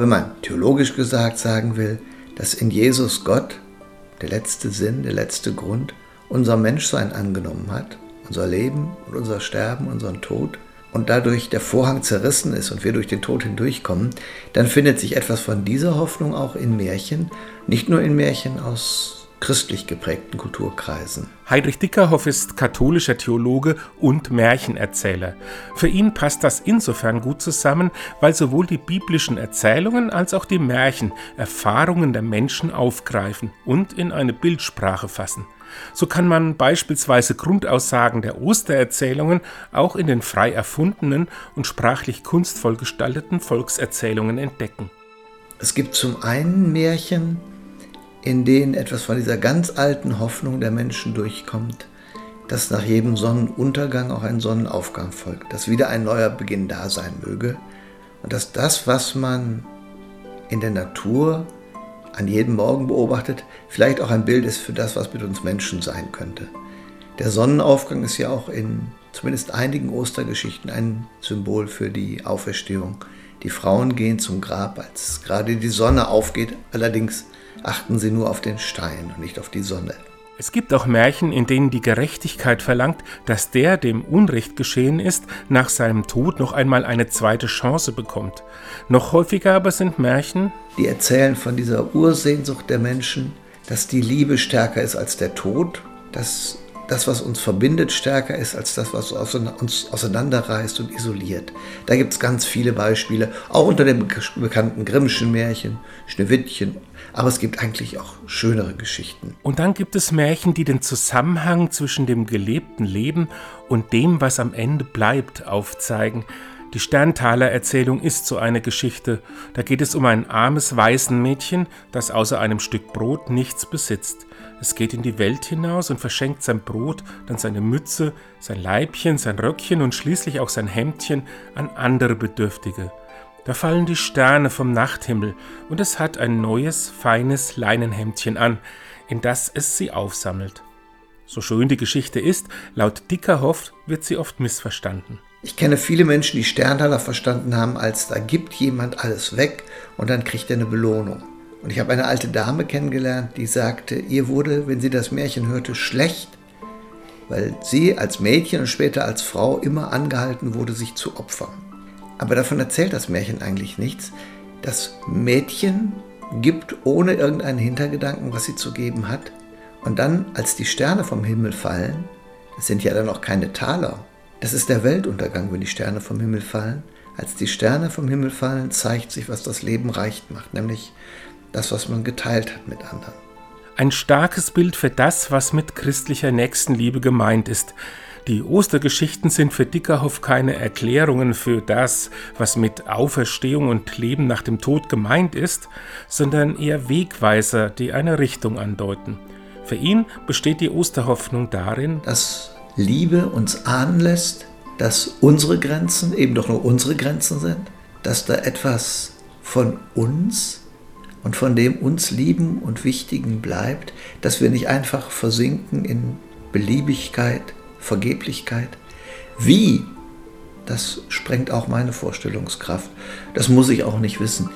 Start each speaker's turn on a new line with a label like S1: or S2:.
S1: Wenn man theologisch gesagt sagen will, dass in Jesus Gott, der letzte Sinn, der letzte Grund, unser Menschsein angenommen hat, unser Leben und unser Sterben, unseren Tod, und dadurch der Vorhang zerrissen ist und wir durch den Tod hindurchkommen, dann findet sich etwas von dieser Hoffnung auch in Märchen, nicht nur in Märchen aus christlich geprägten Kulturkreisen.
S2: Heidrich Dickerhoff ist katholischer Theologe und Märchenerzähler. Für ihn passt das insofern gut zusammen, weil sowohl die biblischen Erzählungen als auch die Märchen Erfahrungen der Menschen aufgreifen und in eine Bildsprache fassen. So kann man beispielsweise Grundaussagen der Ostererzählungen auch in den frei erfundenen und sprachlich kunstvoll gestalteten Volkserzählungen entdecken.
S1: Es gibt zum einen Märchen, in denen etwas von dieser ganz alten Hoffnung der Menschen durchkommt, dass nach jedem Sonnenuntergang auch ein Sonnenaufgang folgt, dass wieder ein neuer Beginn da sein möge und dass das, was man in der Natur an jedem Morgen beobachtet, vielleicht auch ein Bild ist für das, was mit uns Menschen sein könnte. Der Sonnenaufgang ist ja auch in zumindest einigen Ostergeschichten ein Symbol für die Auferstehung. Die Frauen gehen zum Grab, als gerade die Sonne aufgeht, allerdings achten sie nur auf den Stein und nicht auf die Sonne.
S2: Es gibt auch Märchen, in denen die Gerechtigkeit verlangt, dass der, dem Unrecht geschehen ist, nach seinem Tod noch einmal eine zweite Chance bekommt. Noch häufiger aber sind Märchen,
S1: die erzählen von dieser Ursehnsucht der Menschen, dass die Liebe stärker ist als der Tod, dass das, was uns verbindet, stärker ist als das, was uns auseinanderreißt und isoliert. Da gibt es ganz viele Beispiele, auch unter dem bekannten Grimmschen Märchen, Schneewittchen. Aber es gibt eigentlich auch schönere Geschichten.
S2: Und dann gibt es Märchen, die den Zusammenhang zwischen dem gelebten Leben und dem, was am Ende bleibt, aufzeigen. Die Sterntaler-Erzählung ist so eine Geschichte. Da geht es um ein armes Waisenmädchen, das außer einem Stück Brot nichts besitzt. Es geht in die Welt hinaus und verschenkt sein Brot, dann seine Mütze, sein Leibchen, sein Röckchen und schließlich auch sein Hemdchen an andere Bedürftige. Da fallen die Sterne vom Nachthimmel und es hat ein neues, feines Leinenhemdchen an, in das es sie aufsammelt. So schön die Geschichte ist, laut Dickerhoff wird sie oft missverstanden.
S1: Ich kenne viele Menschen, die Sterntaler verstanden haben, als da gibt jemand alles weg und dann kriegt er eine Belohnung. Und ich habe eine alte Dame kennengelernt, die sagte, ihr wurde, wenn sie das Märchen hörte, schlecht, weil sie als Mädchen und später als Frau immer angehalten wurde, sich zu opfern. Aber davon erzählt das Märchen eigentlich nichts. Das Mädchen gibt ohne irgendeinen Hintergedanken, was sie zu geben hat. Und dann, als die Sterne vom Himmel fallen, das sind ja dann auch keine Taler, das ist der Weltuntergang, wenn die Sterne vom Himmel fallen. Als die Sterne vom Himmel fallen, zeigt sich, was das Leben reicht macht, nämlich das, was man geteilt hat mit anderen.
S2: Ein starkes Bild für das, was mit christlicher Nächstenliebe gemeint ist. Die Ostergeschichten sind für Dickerhoff keine Erklärungen für das, was mit Auferstehung und Leben nach dem Tod gemeint ist, sondern eher Wegweiser, die eine Richtung andeuten. Für ihn besteht die Osterhoffnung darin,
S1: dass Liebe uns ahnen lässt, dass unsere Grenzen eben doch nur unsere Grenzen sind, dass da etwas von uns und von dem uns Lieben und Wichtigen bleibt, dass wir nicht einfach versinken in Beliebigkeit, Vergeblichkeit. Wie? Das sprengt auch meine Vorstellungskraft. Das muss ich auch nicht wissen.